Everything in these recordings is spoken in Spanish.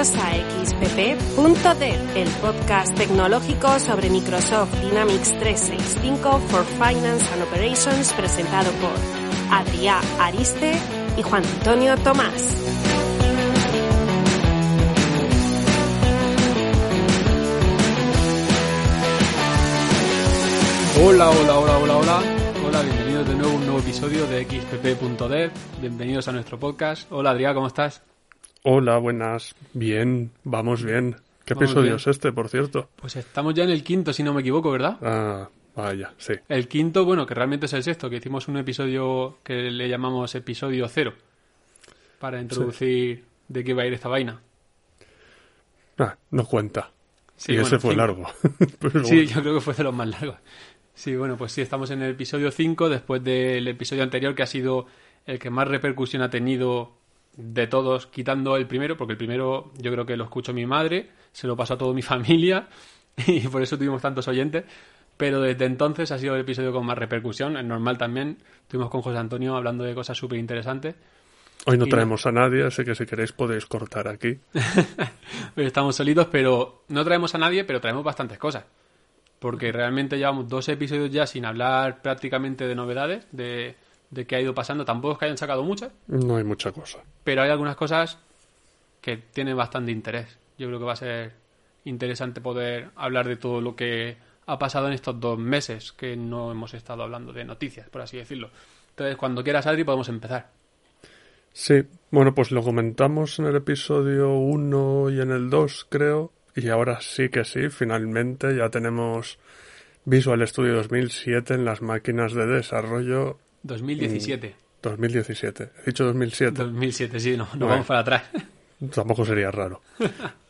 Bienvenidos a xpp.dev, el podcast tecnológico sobre Microsoft Dynamics 365 for Finance and Operations presentado por Adrià Ariste y Juan Antonio Tomás. Hola, hola, hola, hola, hola. Hola, bienvenidos de nuevo a un nuevo episodio de xpp.dev. Bienvenidos a nuestro podcast. Hola, Adrián, ¿cómo estás? Hola, buenas. Bien, vamos bien. ¿Qué Vamos episodio bien. es este, por cierto? Pues estamos ya en el quinto, si no me equivoco, ¿verdad? Ah, vaya, sí. El quinto, bueno, que realmente es el sexto, que hicimos un episodio que le llamamos episodio cero, para introducir de qué va a ir esta vaina. Ah, no cuenta. Sí, y bueno, ese fue cinco. largo. Pero Sí, bueno. yo creo que fue de los más largos. Sí, bueno, pues sí, estamos en el episodio 5, después del episodio anterior, que ha sido el que más repercusión ha tenido de todos, quitando el primero, porque el primero yo creo que lo escuchó mi madre, se lo pasó a toda mi familia, y por eso tuvimos tantos oyentes. Pero desde entonces ha sido el episodio con más repercusión, es normal también. Estuvimos con José Antonio hablando de cosas súper interesantes. Hoy no traemos a nadie, así que si queréis podéis cortar aquí. Estamos solitos, pero no traemos a nadie, pero traemos bastantes cosas. Porque realmente llevamos dos episodios ya sin hablar prácticamente de novedades, de, de qué ha ido pasando. Tampoco es que hayan sacado muchas, No hay mucha cosa. pero hay algunas cosas que tienen bastante interés. Yo creo que va a ser interesante poder hablar de todo lo que ha pasado en estos dos meses que no hemos estado hablando de noticias, por así decirlo. Entonces, cuando quieras, Adri, podemos empezar. Sí, bueno, pues lo comentamos en el episodio 1 y en el 2, creo. Y ahora sí que sí, finalmente ya tenemos Visual Studio 2007 en las máquinas de desarrollo 2017. 2017. He dicho 2007. 2007, sí, no, Bueno. vamos para atrás. Tampoco sería raro.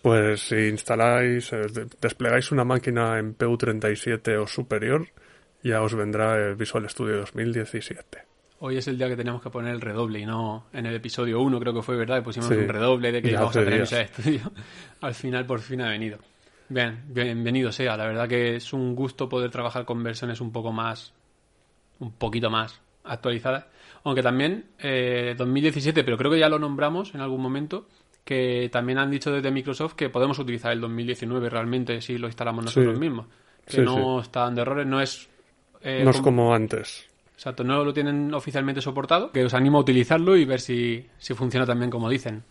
Pues si instaláis, eh, de- desplegáis una máquina en PU37 o superior, ya os vendrá el Visual Studio 2017. Hoy es el día que teníamos que poner el redoble y no en el episodio 1 creo que fue, ¿verdad? Y pusimos Sí. un redoble de que Ya íbamos a tener días. ese estudio. Al final por fin ha venido. Bien, bienvenido sea. La verdad que es un gusto poder trabajar con versiones un poco más, un poquito más actualizadas. Aunque también eh, 2017, pero creo que ya lo nombramos en algún momento, que también han dicho desde Microsoft que podemos utilizar el 2019 realmente si lo instalamos nosotros Sí. mismos. Que Sí, no está dando errores, no es... eh, no es como- como antes. Exacto, no lo tienen oficialmente soportado, que os animo a utilizarlo y ver si, si funciona también como dicen.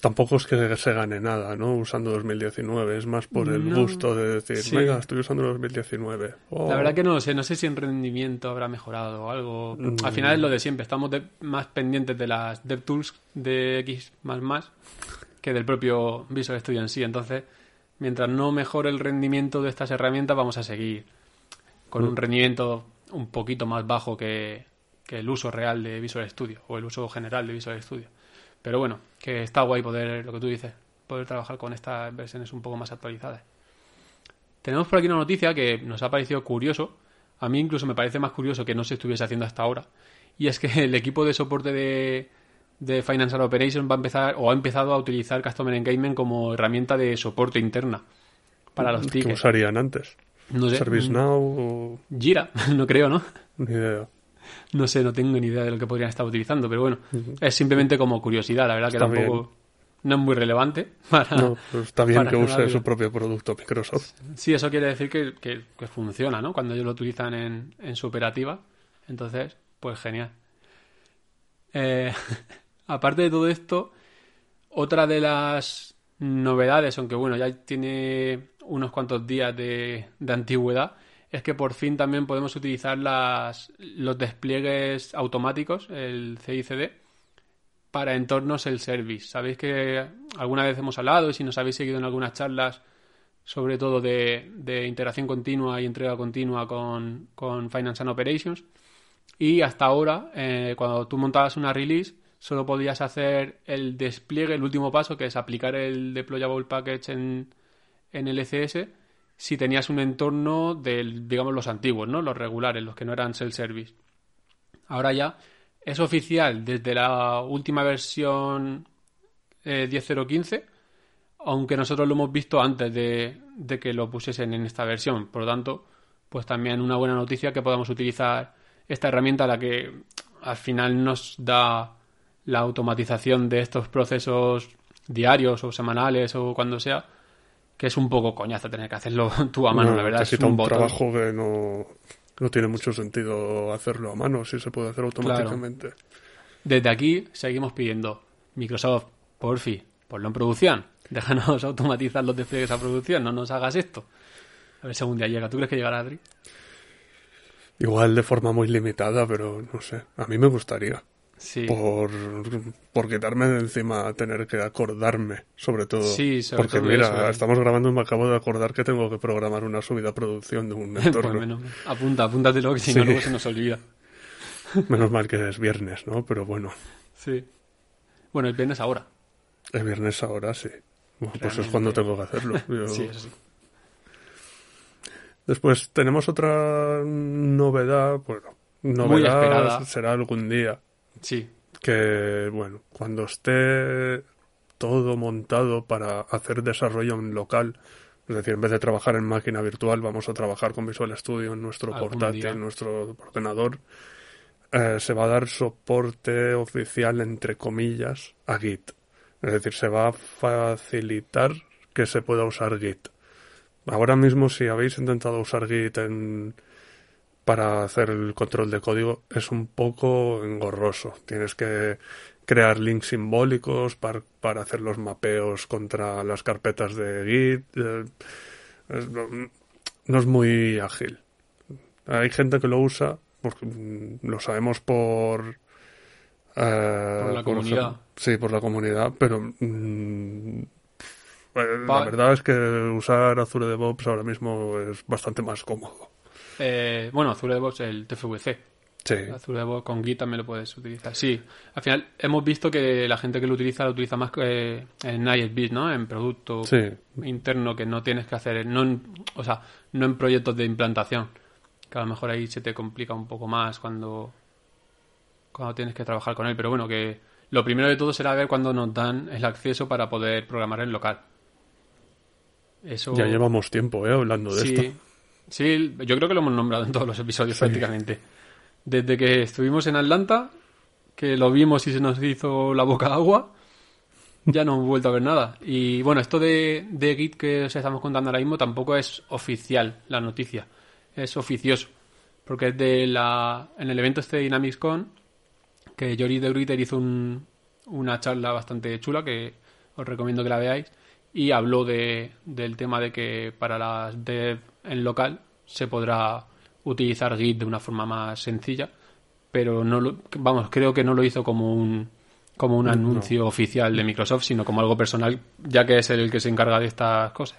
Tampoco es que se gane nada, ¿no? Usando 2019. Es más por el No. gusto de decir, Sí. venga, estoy usando 2019. Oh. La verdad que no lo sé, no sé si en rendimiento habrá mejorado o algo. Al final es lo de siempre, estamos de- más pendientes de las DevTools de X que del propio Visual Studio en sí. Entonces, mientras no mejore el rendimiento de estas herramientas, vamos a seguir con un rendimiento un poquito más bajo que, que el uso real de Visual Studio o el uso general de Visual Studio. Pero bueno, que está guay poder, lo que tú dices, poder trabajar con estas versiones un poco más actualizadas. Tenemos por aquí una noticia que nos ha parecido curioso. A mí incluso me parece más curioso que no se estuviese haciendo hasta ahora. Y es que el equipo de soporte de, de Financial Operations va a empezar o ha empezado a utilizar Customer Engagement como herramienta de soporte interna para los ¿Qué tickets. usarían antes? No sé. ¿ServiceNow o...? Jira, no creo, ¿no? Ni idea. No sé, no tengo ni idea de lo que podrían estar utilizando, pero bueno, es simplemente como curiosidad, la verdad que tampoco no es muy relevante para, No, pues está bien para que use su propio producto Microsoft. Sí, eso quiere decir que, que- que funciona, ¿no? Cuando ellos lo utilizan en, en su operativa. Entonces, pues genial. Eh, aparte de todo esto, otra de las novedades, aunque bueno, ya tiene unos cuantos días de, de antigüedad, es que por fin también podemos utilizar las, los despliegues automáticos, el CICD, para entornos el service. Sabéis que alguna vez hemos hablado y si nos habéis seguido en algunas charlas sobre todo de, de integración continua y entrega continua con, con Finance and Operations. Y hasta ahora, eh, cuando tú montabas una release, solo podías hacer el despliegue, el último paso, que es aplicar el deployable package en, en el ECS, si tenías un entorno del, digamos, los antiguos, ¿no? Los regulares, los que no eran self-service. Ahora ya es oficial desde la última versión eh, 10.015 aunque nosotros lo hemos visto antes de, de que lo pusiesen en esta versión. Por lo tanto, pues también una buena noticia que podamos utilizar esta herramienta la que al final nos da la automatización de estos procesos diarios o semanales o cuando sea, que es un poco coñazo tener que hacerlo tú a mano, la verdad. Es un, trabajo que no, no tiene mucho sentido hacerlo a mano si se puede hacer automáticamente. Desde aquí seguimos pidiendo, Microsoft, por fin, ponlo en producción. Déjanos automatizar los despliegues a producción, no nos hagas esto. A ver si algún día llega. ¿Tú crees que llegará, Adri? Igual de forma muy limitada, pero no sé. A mí me gustaría. Sí. Por, por quitarme de encima tener que acordarme, sobre todo. Sí, sobre Porque mira, estamos grabando y me acabo de acordar que tengo que programar una subida a producción de un entorno. Bueno, apunta, apúntatelo que si no luego se nos olvida. Menos mal que es viernes, ¿no? Pero bueno. Sí. Bueno, el viernes ahora. El viernes ahora, sí. pues es cuando tengo que hacerlo. Sí, eso sí. Después tenemos otra novedad, bueno, novedad será algún día. Sí. Que, bueno, cuando esté todo montado para hacer desarrollo en local, es decir, en vez de trabajar en máquina virtual, vamos a trabajar con Visual Studio en nuestro portátil, en nuestro ordenador. Eh, se va a dar soporte oficial, entre comillas, a Git. Es decir, se va a facilitar que se pueda usar Git. Ahora mismo, si habéis intentado usar Git para hacer el control de código, es un poco engorroso. Tienes que crear links simbólicos para, hacer los mapeos contra las carpetas de Git. Eh, no es muy ágil. Hay gente que lo usa, porque mm, lo sabemos por... Eh, por la comunidad. sí, por la comunidad, pero mm, la verdad es que usar Azure DevOps ahora mismo es bastante más cómodo. Eh, bueno, Azure DevOps, el TFVC. Sí. Azure DevOps con Git también lo puedes utilizar. Sí, al final hemos visto que la gente que lo utiliza lo utiliza más eh, en ISBs, ¿no? En producto interno que no tienes que hacer, no o sea, no en proyectos de implantación. Que a lo mejor ahí se te complica un poco más cuando, cuando tienes que trabajar con él. Pero bueno, que lo primero de todo será ver cuándo nos dan el acceso para poder programar en local. Ya llevamos tiempo, ¿eh? Hablando de esto. Sí, yo creo que lo hemos nombrado en todos los episodios prácticamente. Desde que estuvimos en Atlanta, que lo vimos y se nos hizo la boca agua, ya no hemos vuelto a ver nada. Y bueno, esto de, de Git que os estamos contando ahora mismo tampoco es oficial la noticia. Es oficioso. Porque es de la, en el evento este de DynamicsCon, que Jory de Gruiter hizo una charla bastante chula que os recomiendo que la veáis y habló de, del tema de que para las dev en local se podrá utilizar Git de una forma más sencilla, pero no lo, vamos, creo que no lo hizo como un como un anuncio oficial de Microsoft, sino como algo personal, ya que es el que se encarga de estas cosas.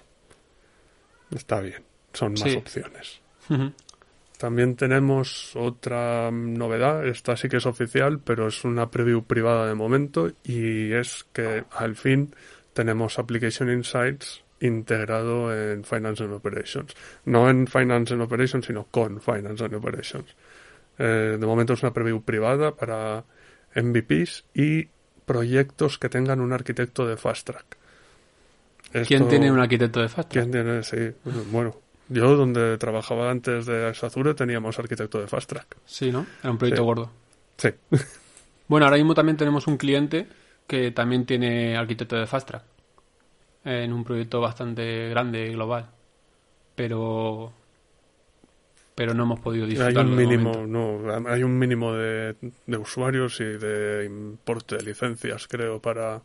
Está bien, son más opciones. También tenemos otra novedad, esta sí que es oficial, pero es una preview privada de momento, y es que al fin tenemos Application Insights integrado en Finance and Operations. No en Finance and Operations, sino con Finance and Operations. Eh, de momento es una preview privada para MVPs y proyectos que tengan un arquitecto de Fast Track. ¿Quién tiene un arquitecto de Fast Track? ¿Quién tiene? Sí, bueno. Yo, donde trabajaba antes de Azure, teníamos arquitecto de Fast Track. Sí, ¿no? Era un proyecto gordo. Sí. Bueno, ahora mismo también tenemos un cliente que también tiene arquitecto de Fast Track en un proyecto bastante grande y global. Pero pero no hemos podido disfrutarlo. Hay un mínimo, no, hay un mínimo de, de, usuarios y de importe de licencias, creo, para.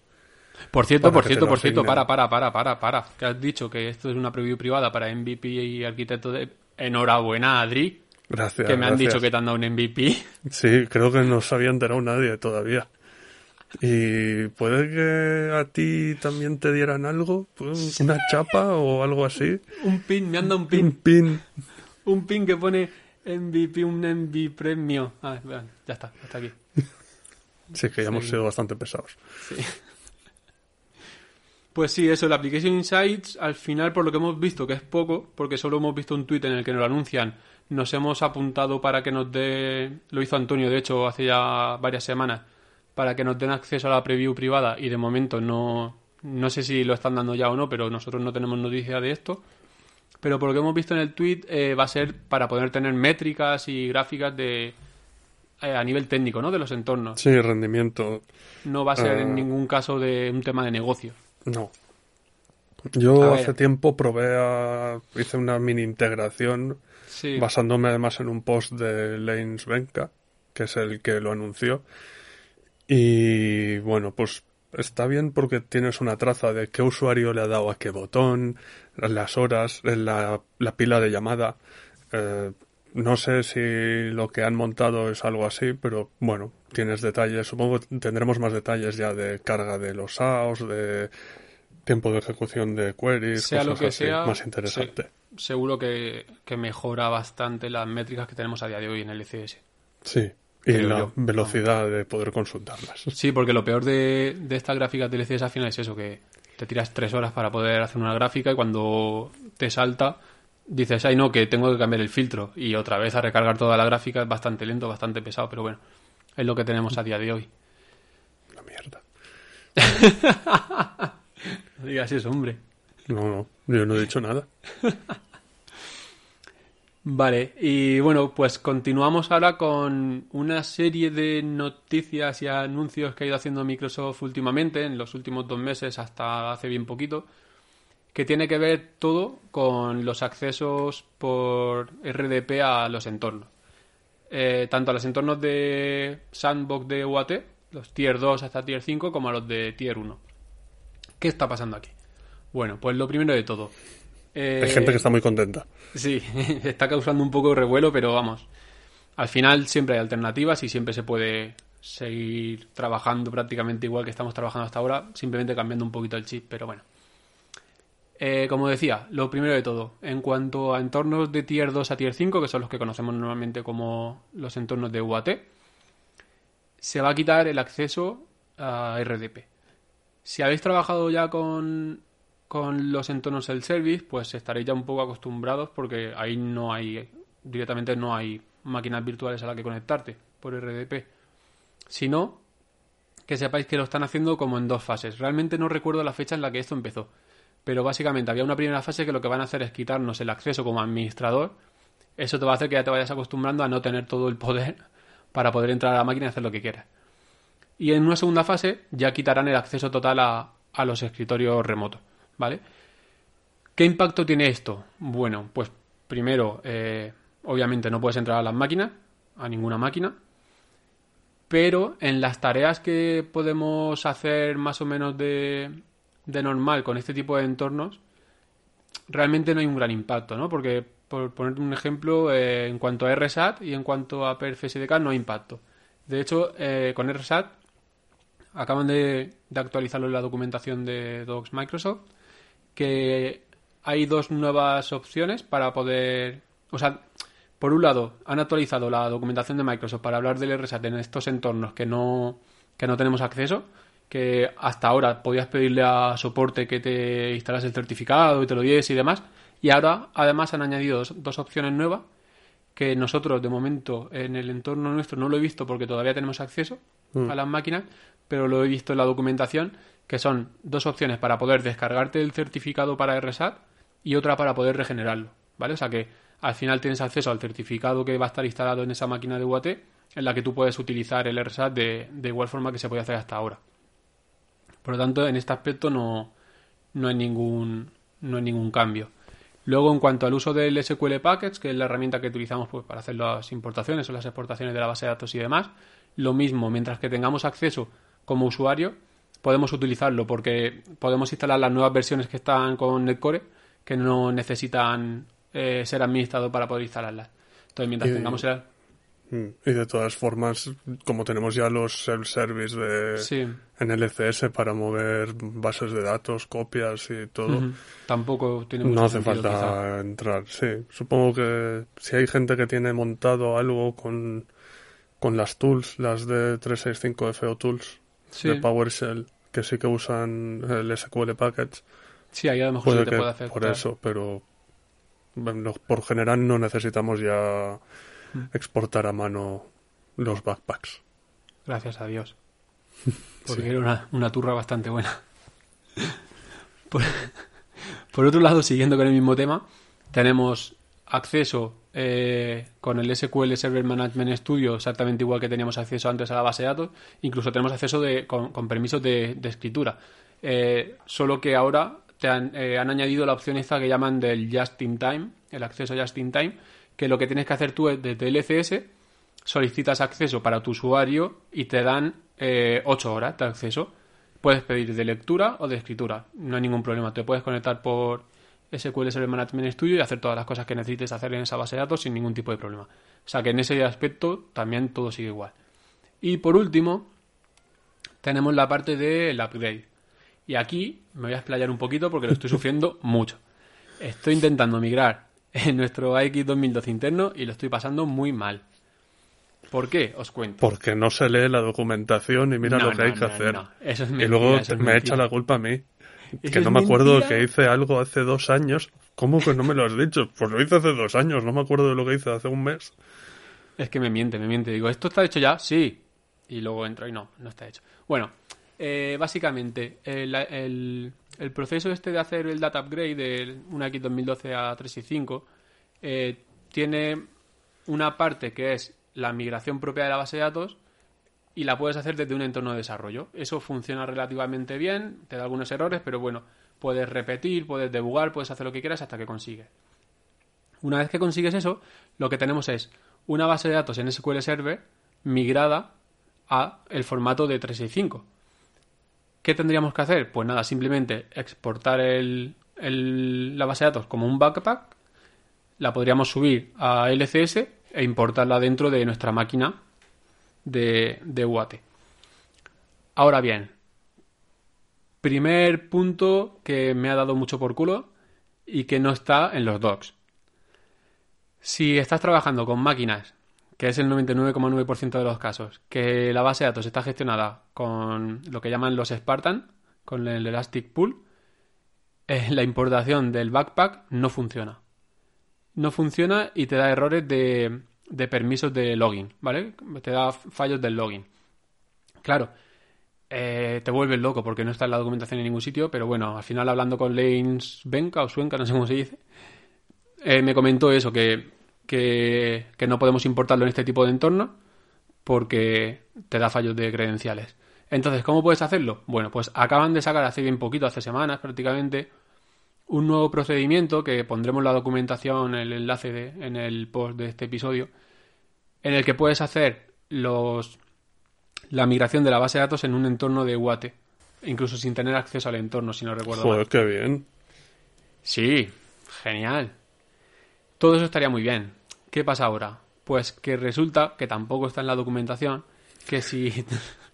Por cierto, por cierto, por cierto, para, para, para, para, para. Que has dicho que esto es una preview privada para MVP y arquitecto de. Enhorabuena, Adri. Gracias. Que me han dicho que te han dado un MVP. Sí, creo que no se había enterado nadie todavía. Y puede que a ti también te dieran algo, pues, una chapa o algo así. Un pin, me anda un pin. Un pin. Un pin que pone MVP, un MVP premio. Ah, ya está, hasta aquí. Sí, que ya hemos sido bastante pesados. Sí. Pues sí, eso, la Application Insights, al final, por lo que hemos visto, que es poco, porque solo hemos visto un tweet en el que nos lo anuncian, nos hemos apuntado para que nos dé, lo hizo Antonio, de hecho, hace ya varias semanas, para que nos den acceso a la preview privada y de momento no, no sé si lo están dando ya o no, pero nosotros no tenemos noticia de esto. Pero por lo que hemos visto en el tweet eh, va a ser para poder tener métricas y gráficas de eh, a nivel técnico, ¿no? De los entornos. Sí, rendimiento. No va a ser en Ah. ningún caso de un tema de negocio. No. Yo hace tiempo probé a... hice una mini integración Sí. basándome además en un post de Lanes Benka, que es el que lo anunció. Y bueno, pues está bien porque tienes una traza de qué usuario le ha dado a qué botón, las horas, la, la pila de llamada. Eh, no sé si lo que han montado es algo así, pero bueno, tienes detalles. Supongo que tendremos más detalles ya de carga de los SAOs, de tiempo de ejecución de queries, Sea lo cosas que así, sea, más interesante. seguro que, que mejora bastante las métricas que tenemos a día de hoy en el ECS. Sí, y Creo la yo. velocidad de poder consultarlas. Sí, porque lo peor de, de estas gráficas del ECS al final es eso, que te tiras tres horas para poder hacer una gráfica y cuando te salta dices, ay no, que tengo que cambiar el filtro y otra vez a recargar toda la gráfica es bastante lento, bastante pesado, pero bueno, es lo que tenemos a día de hoy. La mierda. No digas eso, hombre. No, no, yo no he dicho nada. Vale, y bueno, pues continuamos ahora con una serie de noticias y anuncios que ha ido haciendo Microsoft últimamente, en los últimos dos meses hasta hace bien poquito, que tiene que ver todo con los accesos por RDP a los entornos. Eh, tanto a los entornos de Sandbox de UAT, los Tier 2 hasta Tier 5, como a los de Tier 1. ¿Qué está pasando aquí? Bueno, pues lo primero de todo. Eh, Hay gente que está muy contenta. Sí, está causando un poco de revuelo, pero vamos. Al final siempre hay alternativas y siempre se puede seguir trabajando prácticamente igual que estamos trabajando hasta ahora, simplemente cambiando un poquito el chip, pero bueno. Eh, como decía, lo primero de todo, en cuanto a entornos de tier 2 a tier 5, que son los que conocemos normalmente como los entornos de UAT, se va a quitar el acceso a RDP. Si habéis trabajado ya con, con los entornos self-service, pues estaréis ya un poco acostumbrados porque ahí no hay, directamente no hay máquinas virtuales a las que conectarte por RDP. Si no, que sepáis que lo están haciendo como en dos fases. Realmente no recuerdo la fecha en la que esto empezó, pero básicamente había una primera fase que lo que van a hacer es quitarnos el acceso como administrador. Eso te va a hacer que ya te vayas acostumbrando a no tener todo el poder para poder entrar a la máquina y hacer lo que quieras. Y en una segunda fase ya quitarán el acceso total a los escritorios remotos, ¿vale? ¿Qué impacto tiene esto? Bueno, pues primero, eh, obviamente no puedes entrar a las máquinas, a ninguna máquina, pero en las tareas que podemos hacer más o menos de, normal con este tipo de entornos, realmente no hay un gran impacto, ¿no? Porque, por poner un ejemplo, eh, en cuanto a RSAT y en cuanto a PerfSDK no hay impacto. De hecho, eh, con RSAT acaban de, de actualizarlo en la documentación de Docs Microsoft, que hay dos nuevas opciones para poder... O sea, por un lado, han actualizado la documentación de Microsoft para hablar del RSAT en estos entornos que no, que no tenemos acceso, que hasta ahora podías pedirle a soporte que te instalas el certificado y te lo diese y demás, y ahora además han añadido dos, dos opciones nuevas que nosotros de momento en el entorno nuestro no lo he visto porque todavía tenemos acceso a las máquinas, pero lo he visto en la documentación, que son dos opciones para poder descargarte el certificado para RSAT y otra para poder regenerarlo, ¿vale? O sea que al final tienes acceso al certificado que va a estar instalado en esa máquina de UAT, en la que tú puedes utilizar el RSAT de, de igual forma que se puede hacer hasta ahora. Por lo tanto, en este aspecto no, no hay ningún no hay ningún cambio. Luego, en cuanto al uso del SQL Package, que es la herramienta que utilizamos pues, para hacer las importaciones o las exportaciones de la base de datos y demás, lo mismo, mientras que tengamos acceso como usuario, podemos utilizarlo porque podemos instalar las nuevas versiones que están con Netcore, que no necesitan eh, ser administrados para poder instalarlas. Entonces, mientras Y- tengamos el... Mm, Y de todas formas, como tenemos ya los self-service de, Sí. en LCS para mover bases de datos, copias y todo, Ujú. Tampoco tiene mucho no hace sentido, falta quizá. entrar. Sí, supongo que si hay gente que tiene montado algo con, con las tools, las de 365 FO Tools Sí. de PowerShell, que sí que usan el SQL Package, Sí, ahí a lo mejor puede sí te que puede hacer. por eso, pero bueno, por general no necesitamos ya. Exportar a mano los backpacks. Gracias a Dios. Porque era una, una turra bastante buena. Por, por otro lado, siguiendo con el mismo tema, tenemos acceso eh, con el SQL Server Management Studio exactamente igual que teníamos acceso antes a la base de datos, incluso tenemos acceso de, con, permisos de, escritura. Eh, solo que ahora te han, eh, han, añadido la opción esta que llaman del Just in Time, el acceso Just in Time, que lo que tienes que hacer tú es desde el solicitas acceso para tu usuario y te dan 8 horas de acceso. Puedes pedir de lectura o de escritura, no hay ningún problema. Te puedes conectar por SQL Server Management Studio y hacer todas las cosas que necesites hacer en esa base de datos sin ningún tipo de problema. O sea que en ese aspecto también todo sigue igual. Y por último, tenemos la parte del upgrade. Y aquí me voy a explayar un poquito porque lo estoy sufriendo mucho. Estoy intentando migrar en nuestro AX 2012 interno y lo estoy pasando muy mal. ¿Por qué? Os cuento. Porque no se lee la documentación y mira lo que hay que hacer. Eso es y luego me echa la culpa a mí. Que no me acuerdo que hice algo hace dos años. ¿Cómo que no me lo has dicho? Pues lo hice hace dos años, no me acuerdo de lo que hice hace un mes. Es que me miente, me miente. Digo, ¿esto está hecho ya? Sí. Y luego entro y no, no está hecho. Bueno, eh, básicamente, el, proceso este de hacer el data upgrade de una X 2012 a 365 eh, tiene una parte que es la migración propia de la base de datos y la puedes hacer desde un entorno de desarrollo. Eso funciona relativamente bien, te da algunos errores, pero bueno, puedes repetir, puedes debugar, puedes hacer lo que quieras hasta que consigues. Una vez que consigues eso, lo que tenemos es una base de datos en SQL Server migrada a el formato de 365. ¿Qué tendríamos que hacer? Pues nada, simplemente exportar la base de datos como un backpack, la podríamos subir a LCS e importarla dentro de nuestra máquina de, de UAT. Ahora bien, primer punto que me ha dado mucho por culo y que no está en los docs. Si estás trabajando con máquinas, que es el 99,9% de los casos, que la base de datos está gestionada con lo que llaman los Spartan, con el Elastic Pool, eh, la importación del backpack no funciona. No funciona y te da errores de, permisos de login, ¿vale? Te da fallos del login. Claro, eh, te vuelves loco porque no está en la documentación en ningún sitio, pero bueno, al final hablando con Lanes Benka o Suenca, no sé cómo se dice, eh, me comentó eso, que, que, que, no podemos importarlo en este tipo de entorno porque te da fallos de credenciales. Entonces, ¿cómo puedes hacerlo? Bueno, pues acaban de sacar hace bien poquito, hace semanas prácticamente, un nuevo procedimiento que pondremos la documentación, el enlace de, en el post de este episodio, en el que puedes hacer los la migración de la base de datos en un entorno de UAT, incluso sin tener acceso al entorno, si no recuerdo Joder, qué bien. Sí, genial. Todo eso estaría muy bien. ¿Qué pasa ahora? Pues que resulta que tampoco está en la documentación que si,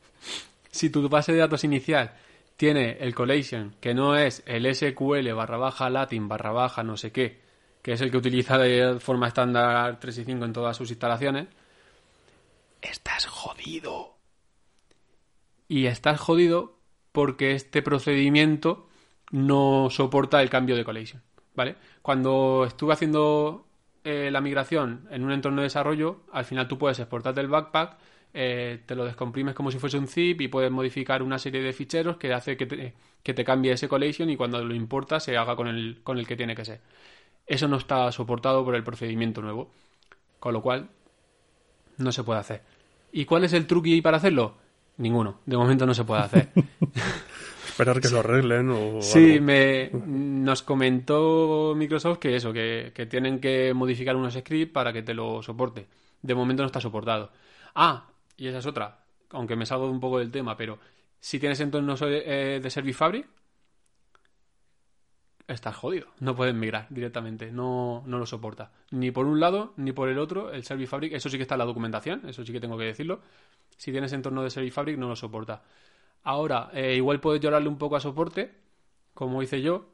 si tu base de datos inicial tiene el collation, que no es el SQL barra baja latin barra baja no sé qué, que es el que utiliza de forma estándar 365 en todas sus instalaciones, estás jodido. Y estás jodido porque este procedimiento no soporta el cambio de collation, ¿vale? Cuando estuve haciendo eh, la migración en un entorno de desarrollo, al final tú puedes exportarte el backpack eh, te lo descomprimes como si fuese un zip y puedes modificar una serie de ficheros que hace que te, que te cambie ese collection y cuando lo importas se haga con el, con el que tiene que ser. Eso no está soportado por el procedimiento nuevo, con lo cual no se puede hacer. ¿Y cuál es el truque para hacerlo? Ninguno. De momento no se puede hacer. Esperar que lo arreglen o. Sí, me, nos comentó Microsoft que eso, que, que tienen que modificar unos scripts para que te lo soporte. De momento no está soportado. Ah, y esa es otra, aunque me salgo un poco del tema, pero si tienes entornos de, eh, de Service Fabric, estás jodido. No puedes migrar directamente. No, no lo soporta. Ni por un lado, ni por el otro. El Service Fabric, eso sí que está en la documentación. Eso sí que tengo que decirlo. Si tienes entorno de Service Fabric, no lo soporta. Ahora, eh, igual puedes llorarle un poco a soporte, como hice yo,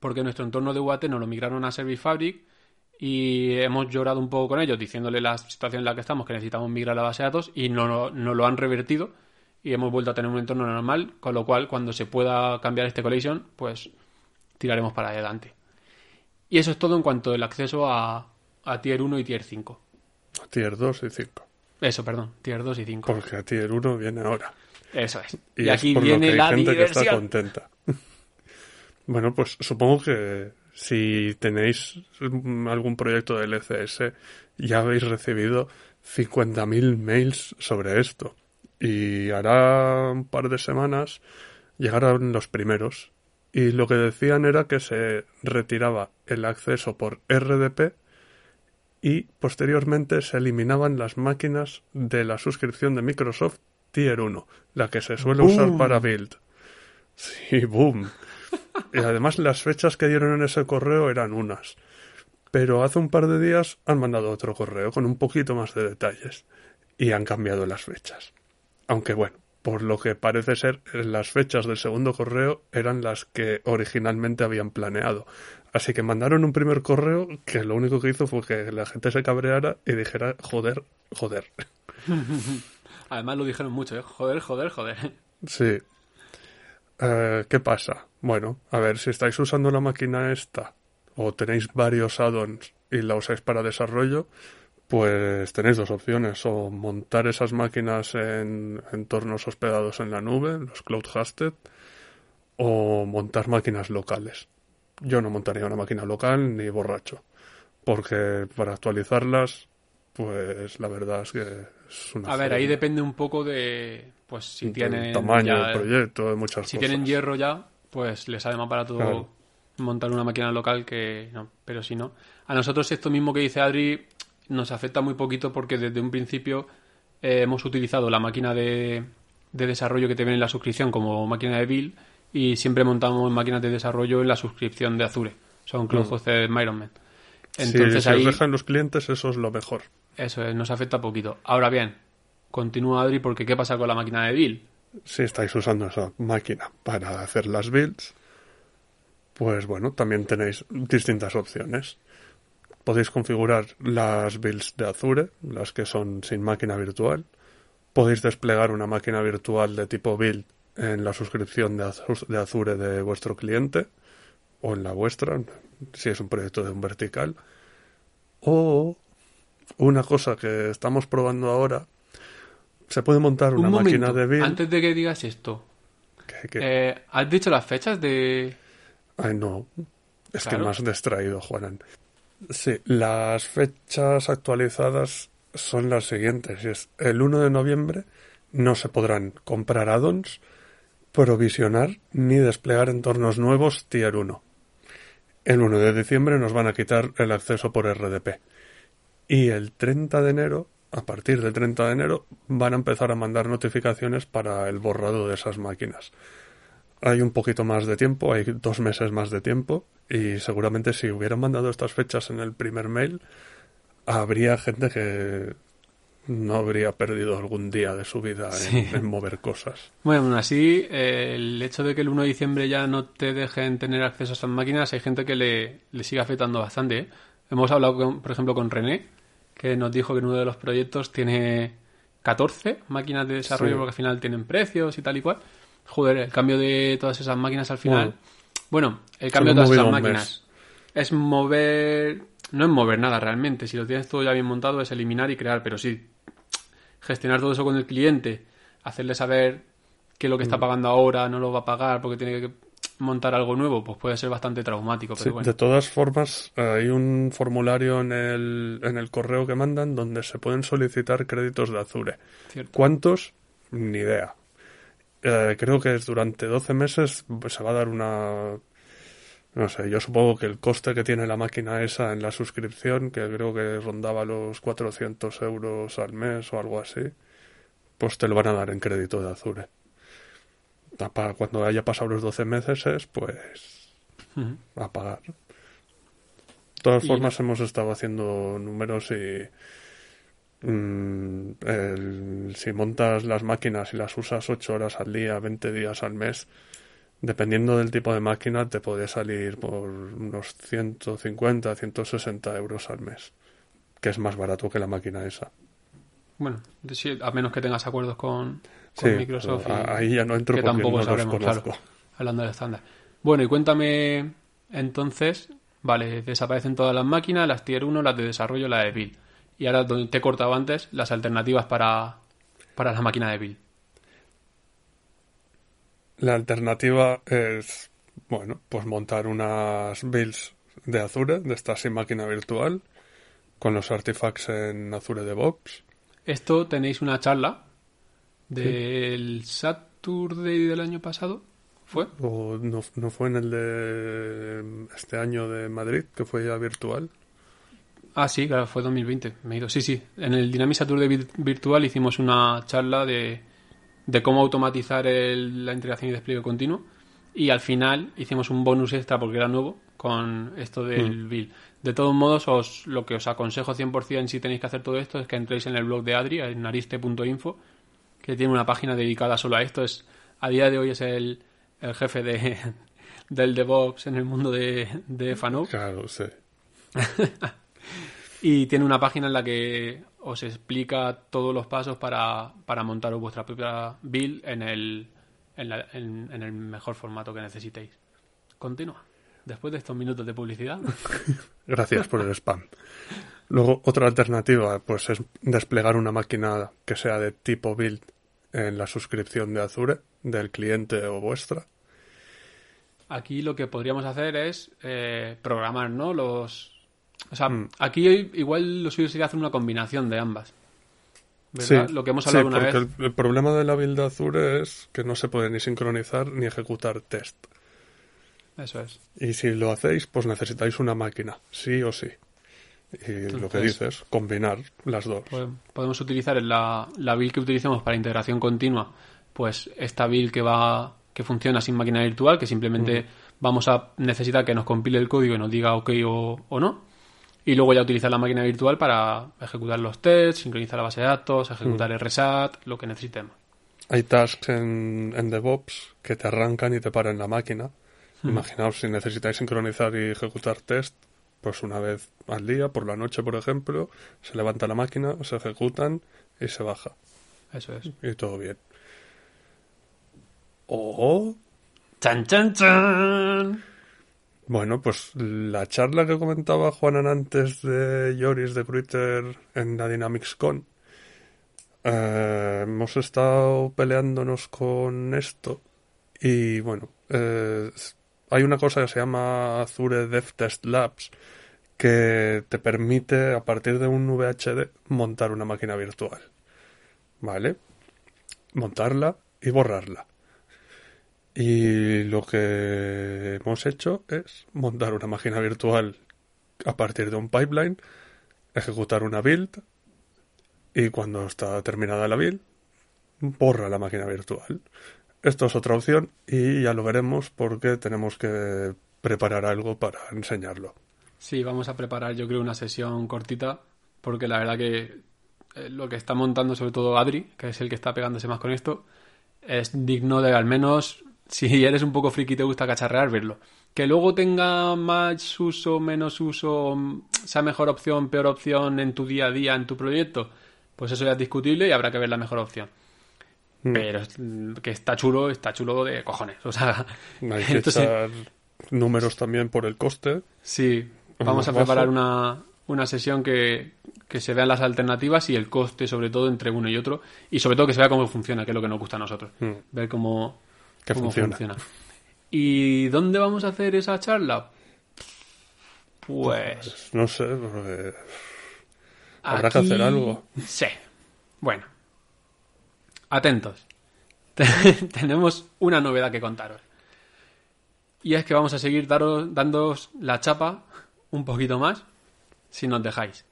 porque nuestro entorno de UAT nos lo migraron a Service Fabric y hemos llorado un poco con ellos diciéndole la situación en la que estamos, que necesitamos migrar la base de datos y no, no, lo han revertido y hemos vuelto a tener un entorno normal, con lo cual cuando se pueda cambiar este collision, pues tiraremos para adelante. Y eso es todo en cuanto al acceso a, a Tier 1 y Tier 5. A Tier 2 y 5. Eso, perdón, Tier 2 y 5. Porque a Tier 1 viene ahora. Eso es. Y, aquí viene la gente que está contenta. bueno, pues supongo que si tenéis algún proyecto de LCS, ya habéis recibido 50.000 mails sobre esto. Y hará un par de semanas llegaron los primeros. Y lo que decían era que se retiraba el acceso por RDP y posteriormente se eliminaban las máquinas de la suscripción de Microsoft Tier 1, la que se suele usar para build. Sí, boom. Y además las fechas que dieron en ese correo eran unas. Pero hace un par de días han mandado otro correo con un poquito más de detalles y han cambiado las fechas. Aunque bueno, por lo que parece ser, las fechas del segundo correo eran las que originalmente habían planeado. Así que mandaron un primer correo que lo único que hizo fue que la gente se cabreara y dijera joder, joder. Además lo dijeron mucho, ¿eh? joder, joder, joder. Sí. Eh, ¿Qué pasa? Bueno, a ver, si estáis usando la máquina esta o tenéis varios add-ons y la usáis para desarrollo, pues tenéis dos opciones, o montar esas máquinas en entornos hospedados en la nube, los cloud hosted, o montar máquinas locales. Yo no montaría una máquina local ni borracho, porque para actualizarlas, pues la verdad es que es una... A ver, ahí depende un poco de, pues si tienen... tamaño del proyecto, de muchas si cosas. tienen hierro ya, pues les sale más barato Claro. montar una máquina local que no, pero si no. A nosotros esto mismo que dice Adri nos afecta muy poquito porque desde un principio eh, hemos utilizado la máquina de, de desarrollo que te viene en la suscripción como máquina de build y siempre montamos máquinas de desarrollo en la suscripción de Azure. Son Cloud Mm. Hosted Environment. Si- Entonces si, ahí os dejan los clientes, eso es lo mejor. Eso es, nos afecta poquito. Ahora bien, continúa Adri porque ¿qué pasa con la máquina de build? Si estáis usando esa máquina para hacer las builds, pues bueno, también tenéis distintas opciones. Podéis configurar las builds de Azure, las que son sin máquina virtual. Podéis desplegar una máquina virtual de tipo build en la suscripción de Azure de vuestro cliente o en la vuestra, si es un proyecto de un vertical. O una cosa que estamos probando ahora, se puede montar una Un máquina momento, de build. antes de que digas esto, eh, ¿has dicho las fechas de...? Ay, no. Es Claro. que me has distraído, Juanan. Sí, las fechas actualizadas son las siguientes. es el 1 de noviembre no se podrán comprar add-ons, provisionar ni desplegar entornos nuevos Tier 1. El 1 de diciembre nos van a quitar el acceso por RDP. Y el 30 de enero, a partir del 30 de enero, van a empezar a mandar notificaciones para el borrado de esas máquinas hay un poquito más de tiempo, hay dos meses más de tiempo y seguramente si hubieran mandado estas fechas en el primer mail, habría gente que no habría perdido algún día de su vida en, en mover cosas. Bueno, aún así, eh, el hecho de que el 1 de diciembre ya no te dejen tener acceso a estas máquinas, hay gente que le, le sigue afectando bastante. ¿eh? Hemos hablado, con- por ejemplo, con René, que nos dijo que en uno de los proyectos tiene 14 máquinas de desarrollo Sí. porque al final tienen precios y tal y cual. Joder, el cambio de todas esas máquinas al final... Bueno, el cambio de todas esas máquinas es mover... No es mover nada realmente. Si lo tienes todo ya bien montado es eliminar y crear, pero sí gestionar todo eso con el cliente, hacerle saber que lo que Mm. está pagando ahora no lo va a pagar porque tiene que montar algo nuevo, pues puede ser bastante traumático. Pero Sí, bueno, De todas formas, hay un formulario en el, en el correo que mandan donde se pueden solicitar créditos de Azure. cierto. ¿Cuántos? Ni idea. Eh, creo que es durante 12 meses pues, se va a dar una... No sé, yo supongo que el coste que tiene la máquina esa en la suscripción, que creo que rondaba los 400 euros al mes o algo así, pues te lo van a dar en crédito de Azure. Para cuando haya pasado los 12 meses, pues Ujú. a pagar. De todas Y- formas, hemos estado haciendo números y mm, el- si montas las máquinas y las usas 8 horas al día, 20 días al mes, dependiendo del tipo de máquina, te puede salir por unos 150, 160 euros al mes, que es más barato que la máquina esa. Bueno, sí, a menos que tengas acuerdos con, con Sí, Microsoft. ahí ya no entro que porque tampoco no sabremos, los conozco. claro, hablando del estándar. Bueno, y cuéntame entonces, vale, desaparecen todas las máquinas, las tier 1, las de desarrollo, la de build. Y ahora, donde te he cortado antes, las alternativas para, para la máquina de build. La alternativa es, bueno, pues montar unas builds de Azure, de esta sin máquina virtual, con los artifacts en Azure DevOps. Esto tenéis una charla del Saturday del año pasado, ¿fue? ¿O no, no fue en el de este año de Madrid, que fue ya virtual? Ah, sí, claro, fue 2020. Me he ido. Sí, sí. En el Dynamics Saturday vir- virtual hicimos una charla de, de cómo automatizar el- la integración y despliegue continuo. Y al final hicimos un bonus extra porque era nuevo con esto del build. De todos modos, os, lo que os aconsejo 100% si tenéis que hacer todo esto es que entréis en el blog de Adri, en ariste.info, que tiene una página dedicada solo a esto. Es, a día de hoy es el, el jefe de, del DevOps en el mundo de, de Fanou. Claro, sí. Y tiene una página en la que os explica todos los pasos para, para montaros vuestra propia build en el, en, la- en- en el mejor formato que necesitéis. Continúa. Después de estos minutos de publicidad. Gracias por el spam. Luego, otra alternativa, pues es desplegar una máquina que sea de tipo build en la suscripción de Azure, del cliente o vuestra. Aquí lo que podríamos hacer es eh, programar, ¿no? Los. O sea, Mm. aquí igual lo suyo sería hacer una combinación de ambas. ¿Verdad? Lo que hemos sí, hablado una porque vez. El, el problema de la build de Azure es que no se puede ni sincronizar ni ejecutar test. Eso es. Y si lo hacéis, pues necesitáis una máquina, sí o sí. Y lo que dices, combinar las dos. Pues podemos utilizar en la, la build que utilicemos para integración continua, pues esta build que va que funciona sin máquina virtual, que simplemente vamos a necesitar que nos compile el código y nos diga ok o, o no. Y luego ya utilizar la máquina virtual para ejecutar los tests, sincronizar la base de datos, ejecutar el resat, lo que necesitemos. Hay tasks en, en DevOps que te arrancan y te paran la máquina. Imaginaos si necesitáis sincronizar y ejecutar test, pues una vez al día, por la noche, por ejemplo, se levanta la máquina, se ejecutan y se baja. Eso es. Y todo bien. O, ¡Chan, chan, chan! bueno, pues la charla que comentaba Juanan antes de Joris de Cruiter en la Dynamics Con, eh, hemos estado peleándonos con esto y bueno, eh, hay una cosa que se llama Azure Dev Test Labs que te permite a partir de un VHD montar una máquina virtual. ¿Vale? Montarla y borrarla. Y lo que hemos hecho es montar una máquina virtual a partir de un pipeline, ejecutar una build y cuando está terminada la build, borra la máquina virtual. Esto es otra opción y ya lo veremos porque tenemos que preparar algo para enseñarlo. Sí, vamos a preparar yo creo una sesión cortita, porque la verdad que eh, lo que está montando sobre todo Adri, que es el que está pegándose más con esto, es digno de al menos, si eres un poco friki y te gusta cacharrear, verlo. Que luego tenga más uso, menos uso, sea mejor opción, peor opción en tu día a día, en tu proyecto, pues eso ya es discutible y habrá que ver la mejor opción. Mm. Pero que está chulo, está chulo de cojones. O sea, Hay que sí- echar números también por el coste. Sí, vamos a preparar una, una sesión que, que se vean las alternativas y el coste, sobre todo, entre uno y otro. Y sobre todo que se vea cómo funciona, que es lo que nos gusta a nosotros. Mm. Ver cómo, Que cómo funciona. ¿Y dónde vamos a hacer esa charla? Pues. No sé, porque habrá que hacer algo. Sí. Bueno. Atentos. Tenemos una novedad que contaros. Y es que vamos a seguir daros, dándoos la chapa un poquito más, si nos dejáis.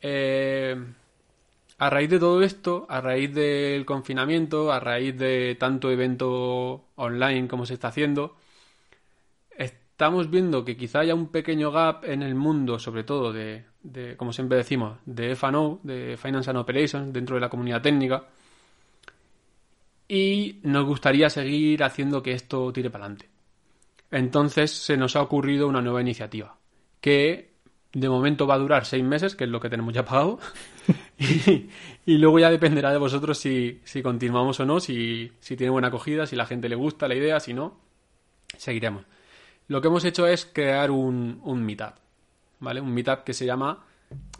Eh, a raíz de todo esto, a raíz del confinamiento, a raíz de tanto evento online como se está haciendo, estamos viendo que quizá haya un pequeño gap en el mundo, sobre todo de, de como siempre decimos, de F&O, de Finance and Operations, dentro de la comunidad técnica. Y nos gustaría seguir haciendo que esto tire para adelante. Entonces se nos ha ocurrido una nueva iniciativa, que de momento va a durar seis meses, que es lo que tenemos ya pagado, y, luego ya dependerá de vosotros si, si continuamos o no, si, si tiene buena acogida, si la gente le gusta la idea, si no, seguiremos. Lo que hemos hecho es crear un, un meetup, ¿vale? Un meetup que se llama,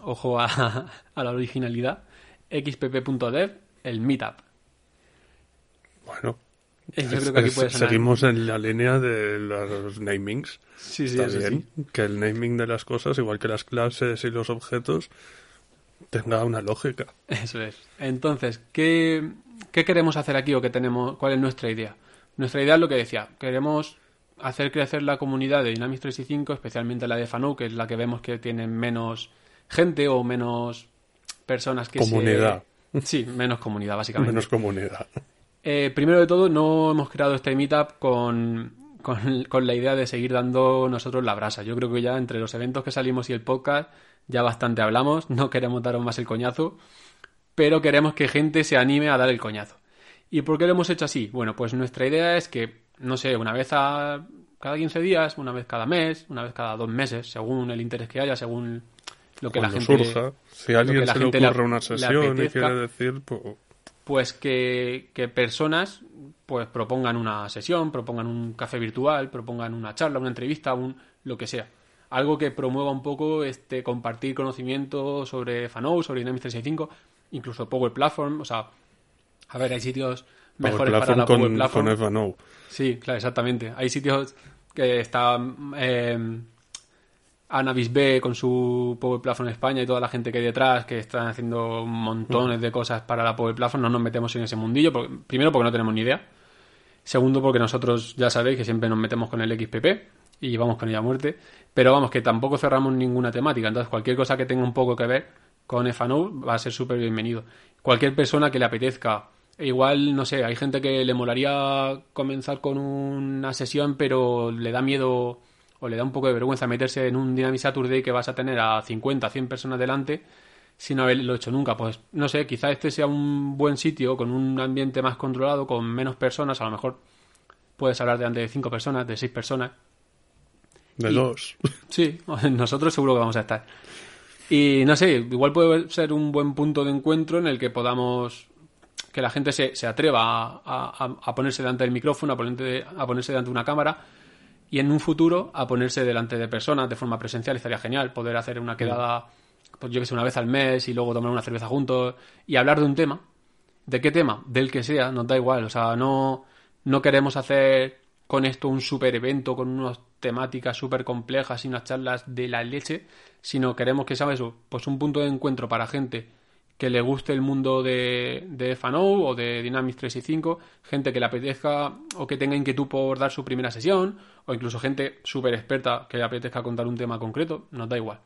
ojo a, a la originalidad, xpp.dev, el meetup. Bueno, Eh, Yo creo que aquí puede sonar... Seguimos en la línea de los namings. Sí, sí, Está bien sí. que el naming de las cosas, igual que las clases y los objetos, tenga una lógica. Eso es. Entonces, ¿qué, qué queremos hacer aquí o qué tenemos? ¿Cuál es nuestra idea? Nuestra idea es lo que decía. Queremos hacer crecer la comunidad de Dynamics 365, especialmente la de Fanou, que es la que vemos que tiene menos gente o menos personas que se- Comunidad. Sí, menos comunidad, básicamente. Menos comunidad. Eh, primero de todo, no hemos creado este meetup con, con, con la idea de seguir dando nosotros la brasa. Yo creo que ya entre los eventos que salimos y el podcast ya bastante hablamos, no queremos daros más el coñazo, pero queremos que gente se anime a dar el coñazo. ¿Y por qué lo hemos hecho así? Bueno, pues nuestra idea es que, no sé, una vez a cada 15 días, una vez cada mes, una vez cada dos meses, según el interés que haya, según lo que Cuando la gente surja, si a alguien se le ocurre una sesión y quiere decir, pues, pues que, que personas pues propongan una sesión, propongan un café virtual, propongan una charla, una entrevista, un lo que sea. Algo que promueva un poco este compartir conocimiento sobre Fanou, sobre Dynamics 365, incluso Power Platform, o sea, a ver, hay sitios mejores para la Power con, Platform. con. Sí, claro, exactamente. Hay sitios que está eh, Anavis B con su Power Platform España y toda la gente que hay detrás que están haciendo montones de cosas para la Power Platform. No nos metemos en ese mundillo. porque- primero, porque no tenemos ni idea. Segundo, porque nosotros ya sabéis que siempre nos metemos con el XPP y vamos con ella a muerte. Pero vamos, que tampoco cerramos ninguna temática. Entonces, cualquier cosa que tenga un poco que ver con FANO va a ser súper bienvenido. Cualquier persona que le apetezca. e Igual, no sé, hay gente que le molaría comenzar con una sesión, pero le da miedo o le da un poco de vergüenza meterse en un Dynamic Saturday que vas a tener a 50, 100 personas delante sin haberlo hecho nunca. Pues no sé, quizá este sea un buen sitio con un ambiente más controlado, con menos personas. A lo mejor puedes hablar delante de 5 personas, de 6 personas. De Y- dos. Sí, nosotros seguro que vamos a estar. Y no sé, igual puede ser un buen punto de encuentro en el que podamos que la gente se, se atreva a, a- a ponerse delante del micrófono, a, ponerte- a ponerse delante de una cámara y en un futuro a ponerse delante de personas de forma presencial. Estaría genial poder hacer una quedada, pues yo que sé, una vez al mes y luego tomar una cerveza juntos y hablar de un tema. ¿De qué tema? Del que sea, nos da igual. O sea, no, no queremos hacer con esto un super evento con unas temáticas súper complejas y unas charlas de la leche, sino queremos que sea eso, pues un punto de encuentro para gente que le guste el mundo de, de FANO o de Dynamics 365, gente que le apetezca o que tenga inquietud por dar su primera sesión, o incluso gente súper experta que le apetezca contar un tema concreto, nos da igual,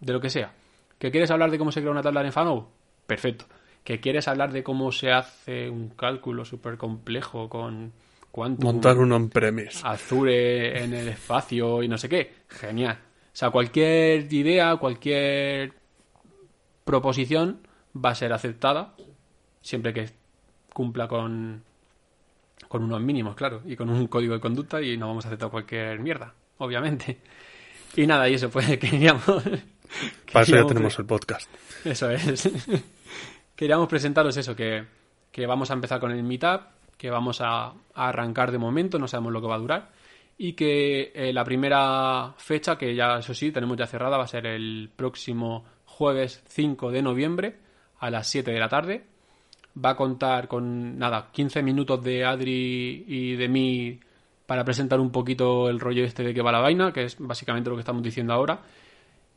de lo que sea. ¿Que quieres hablar de cómo se crea una tabla en FANO? Perfecto. ¿Que quieres hablar de cómo se hace un cálculo súper complejo con Quantum, Montar un on-premise. Azure en el espacio y no sé qué? Genial. O sea, cualquier idea, cualquier proposición va a ser aceptada siempre que cumpla con, con unos mínimos, claro, y con un código de conducta y no vamos a aceptar cualquier mierda, obviamente. Y nada, y eso pues queríamos... Para eso ya tenemos el podcast. eso es. Queríamos presentaros eso, que, que vamos a empezar con el meetup, que vamos a, a arrancar de momento, no sabemos lo que va a durar, y que eh, la primera fecha, que ya eso sí, tenemos ya cerrada, va a ser el próximo jueves 5 de noviembre a las 7 de la tarde. Va a contar con, nada, 15 minutos de Adri y de mí para presentar un poquito el rollo este de que va la vaina, que es básicamente lo que estamos diciendo ahora.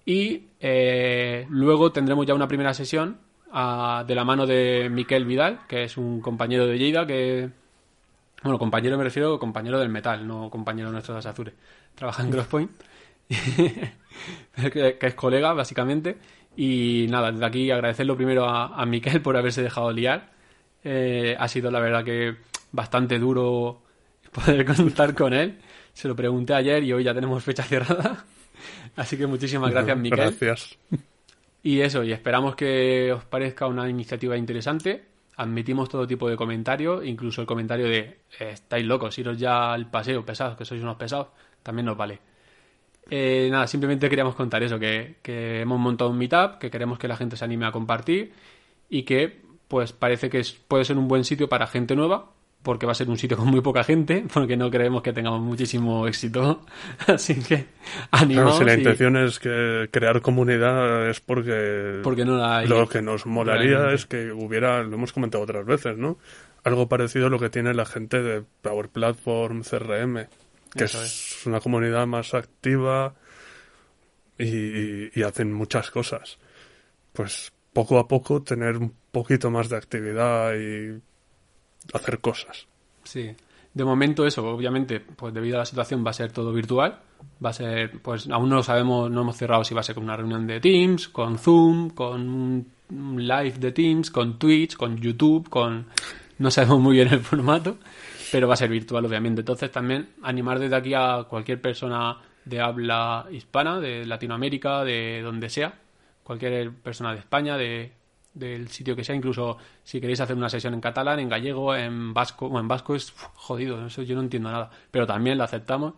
Y eh, luego tendremos ya una primera sesión ah, de la mano de Miquel Vidal, que es un compañero de Lleida, que... Bueno, compañero me refiero compañero del metal, no compañero nuestro de Azure. Trabaja en Crosspoint, que, que es colega, básicamente. Y nada, desde aquí agradecerlo primero a, a Miquel por haberse dejado liar. Eh, ha sido la verdad que bastante duro poder contar con él. Se lo pregunté ayer y hoy ya tenemos fecha cerrada. Así que muchísimas gracias, Miquel. Gracias. Y eso, y esperamos que os parezca una iniciativa interesante. Admitimos todo tipo de comentarios, incluso el comentario de eh, estáis locos, iros ya al paseo, pesados, que sois unos pesados, también nos vale. Eh, nada, simplemente queríamos contar eso, que, que hemos montado un meetup, que queremos que la gente se anime a compartir y que pues parece que es- puede ser un buen sitio para gente nueva, porque va a ser un sitio con muy poca gente, porque no creemos que tengamos muchísimo éxito. Así que Claro, animaos si la y- intención es que crear comunidad es porque, porque no la hay. lo que nos molaría realmente. es que hubiera, lo hemos comentado otras veces, ¿no? algo parecido a lo que tiene la gente de Power Platform, CRM, que es, una comunidad más activa y, y hacen muchas cosas. Pues poco a poco tener un poquito más de actividad y hacer cosas. Sí. De momento eso, obviamente, pues debido a la situación va a ser todo virtual. Va a ser, pues aún no lo sabemos, no hemos cerrado si va a ser con una reunión de Teams, con Zoom, con un live de Teams, con Twitch, con YouTube, con... No sabemos muy bien el formato, pero va a ser virtual, obviamente. Entonces también animar desde aquí a cualquier persona de habla hispana, de Latinoamérica, de donde sea, cualquier persona de España, de del sitio que sea, incluso si queréis hacer una sesión en catalán, en gallego, en vasco, o en vasco es jodido, eso yo no entiendo nada, pero también lo aceptamos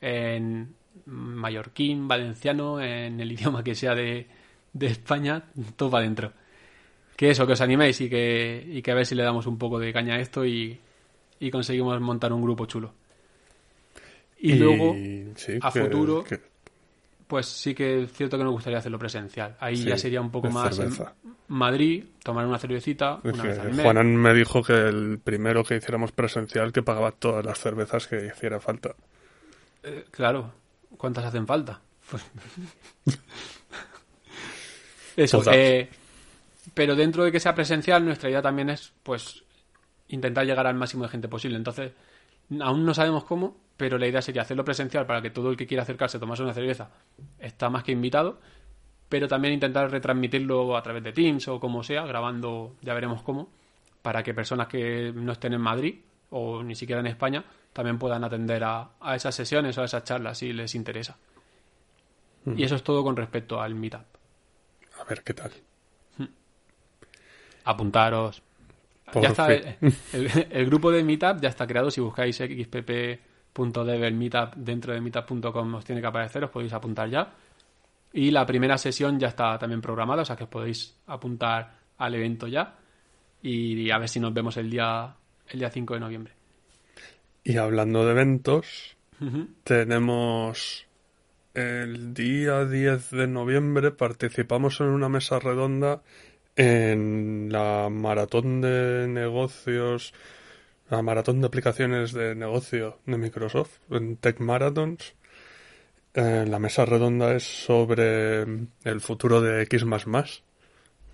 en mallorquín, valenciano, en el idioma que sea de, de España, todo para adentro. Que eso, que os animéis y que, y que a ver si le damos un poco de caña a esto y, y conseguimos montar un grupo chulo. Y, luego, a futuro, pues sí que es cierto que nos gustaría hacerlo presencial. Ahí ya sería un poco más en Madrid, tomar una cervecita una vez al mes. Juanan me dijo que el primero que hiciéramos presencial que pagaba todas las cervezas que hiciera falta. Eh, claro, ¿cuántas hacen falta? Pues Eso, eh, pero dentro de que sea presencial, nuestra idea también es, pues, intentar llegar al máximo de gente posible. Entonces, aún no sabemos cómo, pero la idea sería hacerlo presencial para que todo el que quiera acercarse a tomarse una cerveza está más que invitado, pero también intentar retransmitirlo a través de Teams o como sea, grabando, ya veremos cómo, para que personas que no estén en Madrid o ni siquiera en España también puedan atender a, esas sesiones o a esas charlas si les interesa. Y eso es todo con respecto al Meetup. A ver qué tal. Apuntaros. Ya está, el, el, grupo de Meetup ya está creado si buscáis XPP .dev el meetup dentro de meetup.com os tiene que aparecer, os podéis apuntar ya. Y la primera sesión ya está también programada, o sea que os podéis apuntar al evento ya y a ver si nos vemos el día el día 5 de noviembre. Y hablando de eventos, tenemos el día 10 de noviembre participamos en una mesa redonda en la maratón de negocios la maratón de aplicaciones de negocio de Microsoft en Tech Marathons. Eh, la mesa redonda es sobre el futuro de X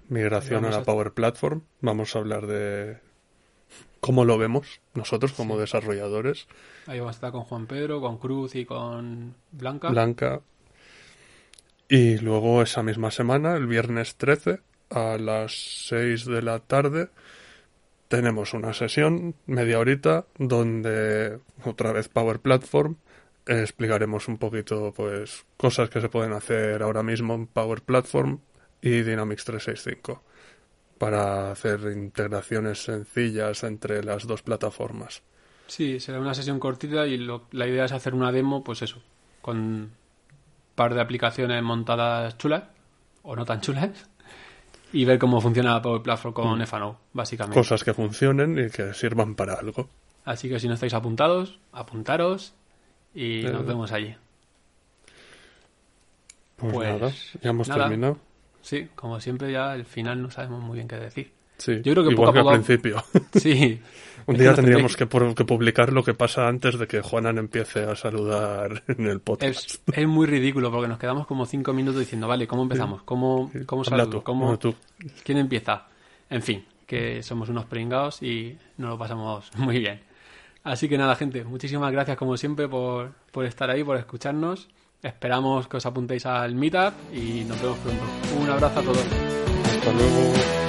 migración a la Power Platform. Vamos a hablar de cómo lo vemos nosotros como desarrolladores. Ahí va a estar con Juan Pedro, con Cruz y con Blanca. Blanca. Y luego esa misma semana, el viernes 13, a las 6 de la tarde, tenemos una sesión, media horita, donde otra vez Power Platform explicaremos un poquito pues cosas que se pueden hacer ahora mismo en Power Platform y Dynamics 365 para hacer integraciones sencillas entre las dos plataformas. Sí, será una sesión cortita y la idea es hacer una demo, pues eso, con un par de aplicaciones montadas chulas o no tan chulas y ver cómo funciona Power Platform con mm. FNO, básicamente. Cosas que funcionen y que sirvan para algo. Así que si no estáis apuntados, apuntaros y nos eh. vemos allí. Pues, pues nada, ya hemos terminado. Sí, como siempre ya el final no sabemos muy bien qué decir. Sí, yo creo que igual que al principio. Sí. Un día tendríamos que, publicar lo que pasa antes de que Juanan empiece a saludar en el podcast. Es, muy ridículo porque nos quedamos como cinco minutos diciendo, vale, ¿cómo empezamos? ¿Cómo, cómo saludo? ¿Cómo, ¿Quién empieza? En fin, que somos unos pringados y nos lo pasamos muy bien. Así que nada, gente, muchísimas gracias como siempre por, por estar ahí, por escucharnos. Esperamos que os apuntéis al meetup y nos vemos pronto. Un abrazo a todos. Hasta luego.